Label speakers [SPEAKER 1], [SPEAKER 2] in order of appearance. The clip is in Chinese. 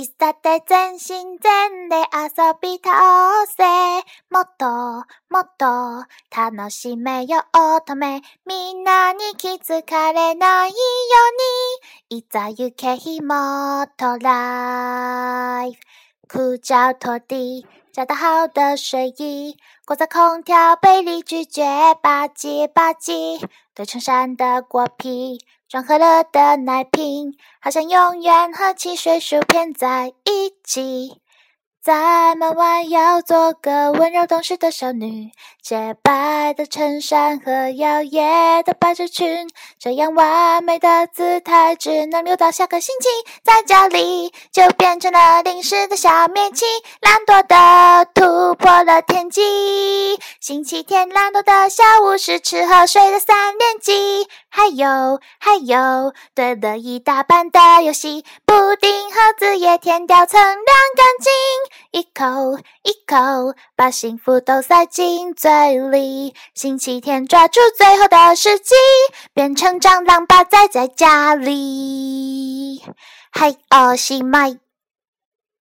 [SPEAKER 1] いつだって全身全霊遊び倒せ。もっともっと楽しめよ乙女。みんなに気づかれないように。いざ行けひもと life。枯燥拖地，找到好的睡衣，裹在空调被里拒绝，吧唧吧唧，堆成山的果皮，装喝了的奶瓶，好像永远和汽水薯片在一起。在门外要做个温柔懂事的少女，洁白的衬衫和摇曳的百褶裙，这样完美的姿态只能留到下个星期。在家里就变成了零食的小面器，懒惰的突破了天际。星期天懒惰的下午是吃喝睡的三连击，还有还有堆了一大半的游戏，布丁盒子也填掉层晾干净。一口一口把幸福都塞进嘴里，星期天抓住最后的时机，变成蟑螂把宅在家里。嘿，哦，西麦。